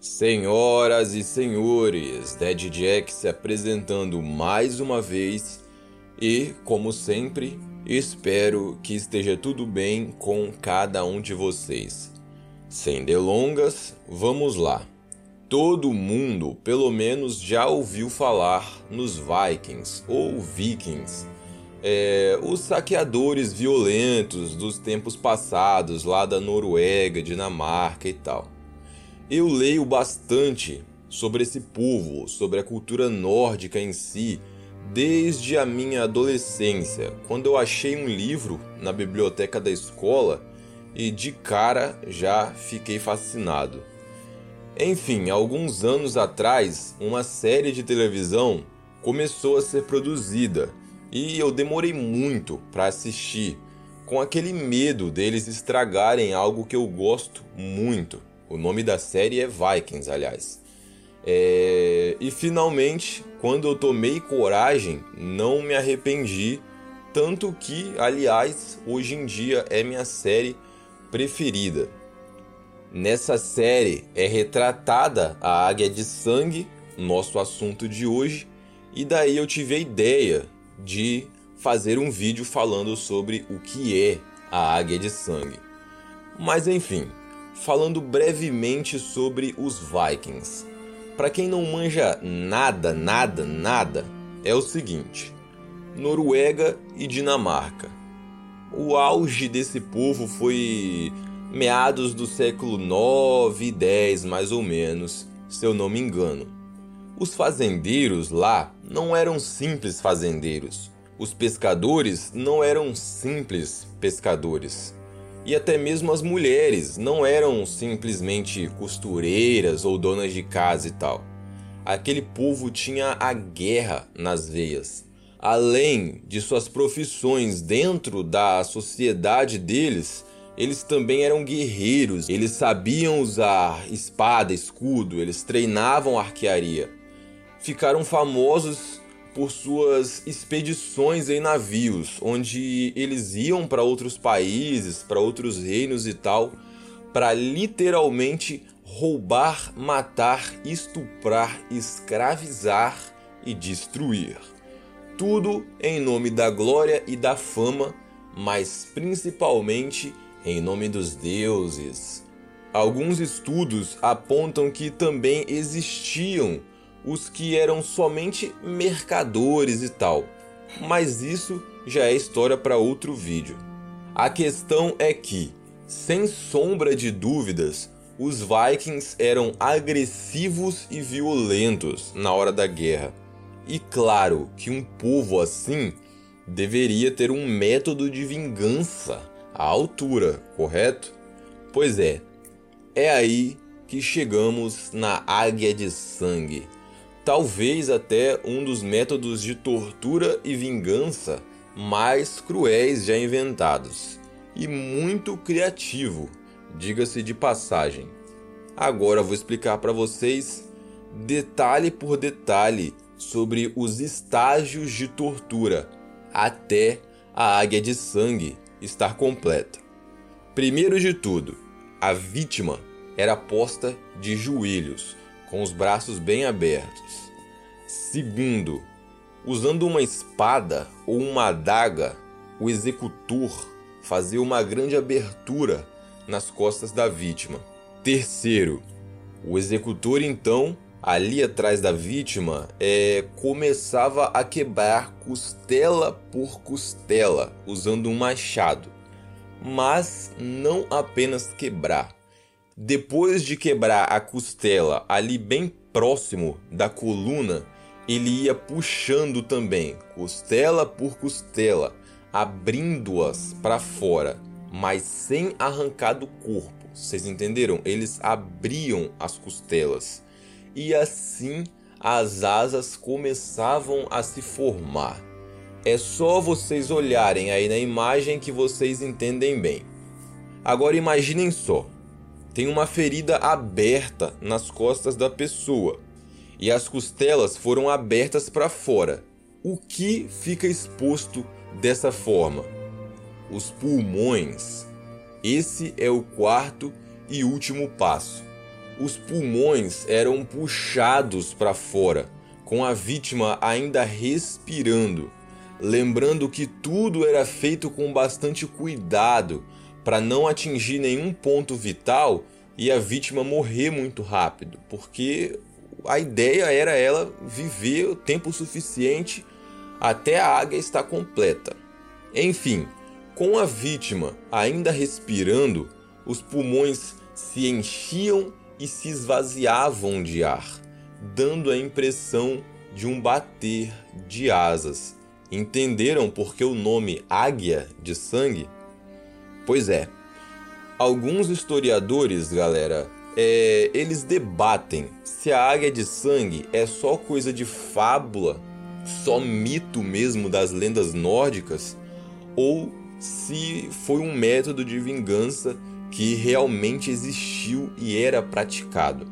Senhoras e senhores, Dead Jack se apresentando mais uma vez e, como sempre, espero que esteja tudo bem com cada um de vocês. Sem delongas, vamos lá. Todo mundo, pelo menos, já ouviu falar nos Vikings ou Vikings, é, os saqueadores violentos dos tempos passados, lá da Noruega, Dinamarca e tal. Eu leio bastante sobre esse povo, sobre a cultura nórdica em si, desde a minha adolescência, quando eu achei um livro na biblioteca da escola e de cara já fiquei fascinado. Enfim, alguns anos atrás, uma série de televisão começou a ser produzida e eu demorei muito para assistir, com aquele medo deles estragarem algo que eu gosto muito. O nome da série é Vikings, aliás. É... E finalmente, quando eu tomei coragem, não me arrependi. Tanto que, aliás, hoje em dia é minha série preferida. Nessa série é retratada a Águia de Sangue, nosso assunto de hoje, e daí eu tive a ideia de fazer um vídeo falando sobre o que é a Águia de Sangue. Mas enfim, falando brevemente sobre os Vikings. Para quem não manja nada, nada, nada, é o seguinte: Noruega e Dinamarca. O auge desse povo foi meados do século 9 e 10, mais ou menos, se eu não me engano. Os fazendeiros lá não eram simples fazendeiros. Os pescadores não eram simples pescadores e até mesmo as mulheres não eram simplesmente costureiras ou donas de casa e tal. Aquele povo tinha a guerra nas veias. Além de suas profissões dentro da sociedade deles, eles também eram guerreiros. Eles sabiam usar espada, escudo, eles treinavam arquearia. Ficaram famosos por suas expedições em navios, onde eles iam para outros países, para outros reinos e tal, para literalmente roubar, matar, estuprar, escravizar e destruir. Tudo em nome da glória e da fama, mas principalmente em nome dos deuses. Alguns estudos apontam que também existiam os que eram somente mercadores e tal. Mas isso já é história para outro vídeo. A questão é que, sem sombra de dúvidas, os Vikings eram agressivos e violentos na hora da guerra. E claro que um povo assim deveria ter um método de vingança à altura, correto? Pois é, é aí que chegamos na Águia de Sangue talvez até um dos métodos de tortura e vingança mais cruéis já inventados, e muito criativo, diga-se de passagem. Agora vou explicar para vocês detalhe por detalhe sobre os estágios de tortura até a águia de sangue estar completa. Primeiro de tudo, a vítima era posta de joelhos com os braços bem abertos. Segundo, usando uma espada ou uma adaga, o executor fazia uma grande abertura nas costas da vítima. Terceiro, o executor então, ali atrás da vítima, é, começava a quebrar costela por costela, usando um machado. Mas não apenas quebrar, depois de quebrar a costela ali bem próximo da coluna, ele ia puxando também, costela por costela, abrindo-as para fora, mas sem arrancar do corpo. Vocês entenderam? Eles abriam as costelas e assim as asas começavam a se formar. É só vocês olharem aí na imagem que vocês entendem bem. Agora imaginem só, tem uma ferida aberta nas costas da pessoa e as costelas foram abertas para fora. O que fica exposto dessa forma? Os pulmões. Esse é o quarto e último passo. os pulmões eram puxados para fora, com a vítima ainda respirando, lembrando que tudo era feito com bastante cuidado para não atingir nenhum ponto vital e a vítima morrer muito rápido, porque a ideia era ela viver o tempo suficiente até a águia estar completa. Enfim, com a vítima ainda respirando, os pulmões se enchiam e se esvaziavam de ar, dando a impressão de um bater de asas. Entenderam por que o nome águia de sangue? Pois é. Alguns historiadores, galera, é, eles debatem se a águia de sangue é só coisa de fábula, só mito mesmo das lendas nórdicas, ou se foi um método de vingança que realmente existiu e era praticado.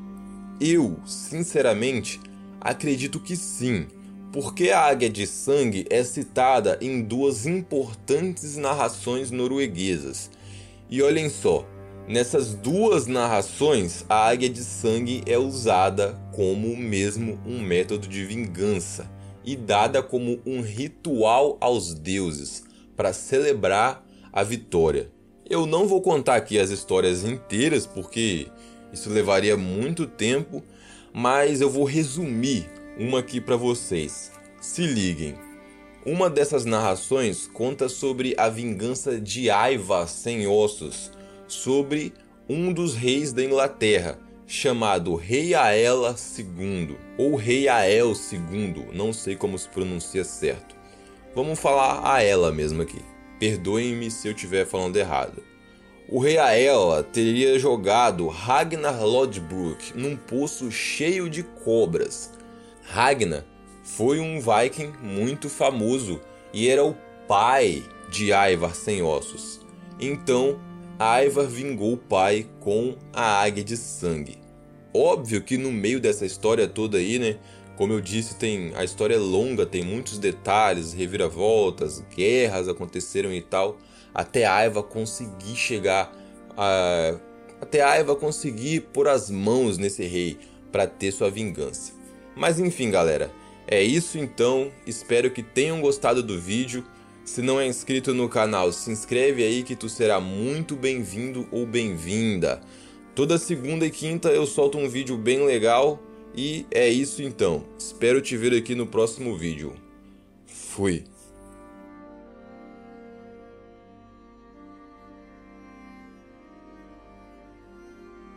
Eu, sinceramente, acredito que sim, porque a águia de sangue é citada em duas importantes narrações norueguesas. E olhem só, nessas duas narrações, a águia de sangue é usada como mesmo um método de vingança e dada como um ritual aos deuses para celebrar a vitória. Eu não vou contar aqui as histórias inteiras porque isso levaria muito tempo, mas eu vou resumir uma aqui para vocês. Se liguem. Uma dessas narrações conta sobre a vingança de Aiva sem ossos sobre um dos reis da Inglaterra, chamado Rei Aela II ou Rei Ael II, não sei como se pronuncia certo. Vamos falar a ela mesmo aqui. Perdoem-me se eu estiver falando errado. O rei Aela teria jogado Ragnar Lodbrok num poço cheio de cobras. Ragnar foi um viking muito famoso e era o pai de Ivar sem ossos. Então, Ivar vingou o pai com a águia de sangue. Óbvio que no meio dessa história toda aí, né? Como eu disse, tem a história é longa, tem muitos detalhes, reviravoltas, guerras aconteceram e tal, até Aiva conseguir chegar a até Aiva conseguir pôr as mãos nesse rei para ter sua vingança. Mas enfim, galera, é isso então. Espero que tenham gostado do vídeo. Se não é inscrito no canal, se inscreve aí que tu será muito bem-vindo ou bem-vinda. Toda segunda e quinta eu solto um vídeo bem legal e é isso então. Espero te ver aqui no próximo vídeo. Fui.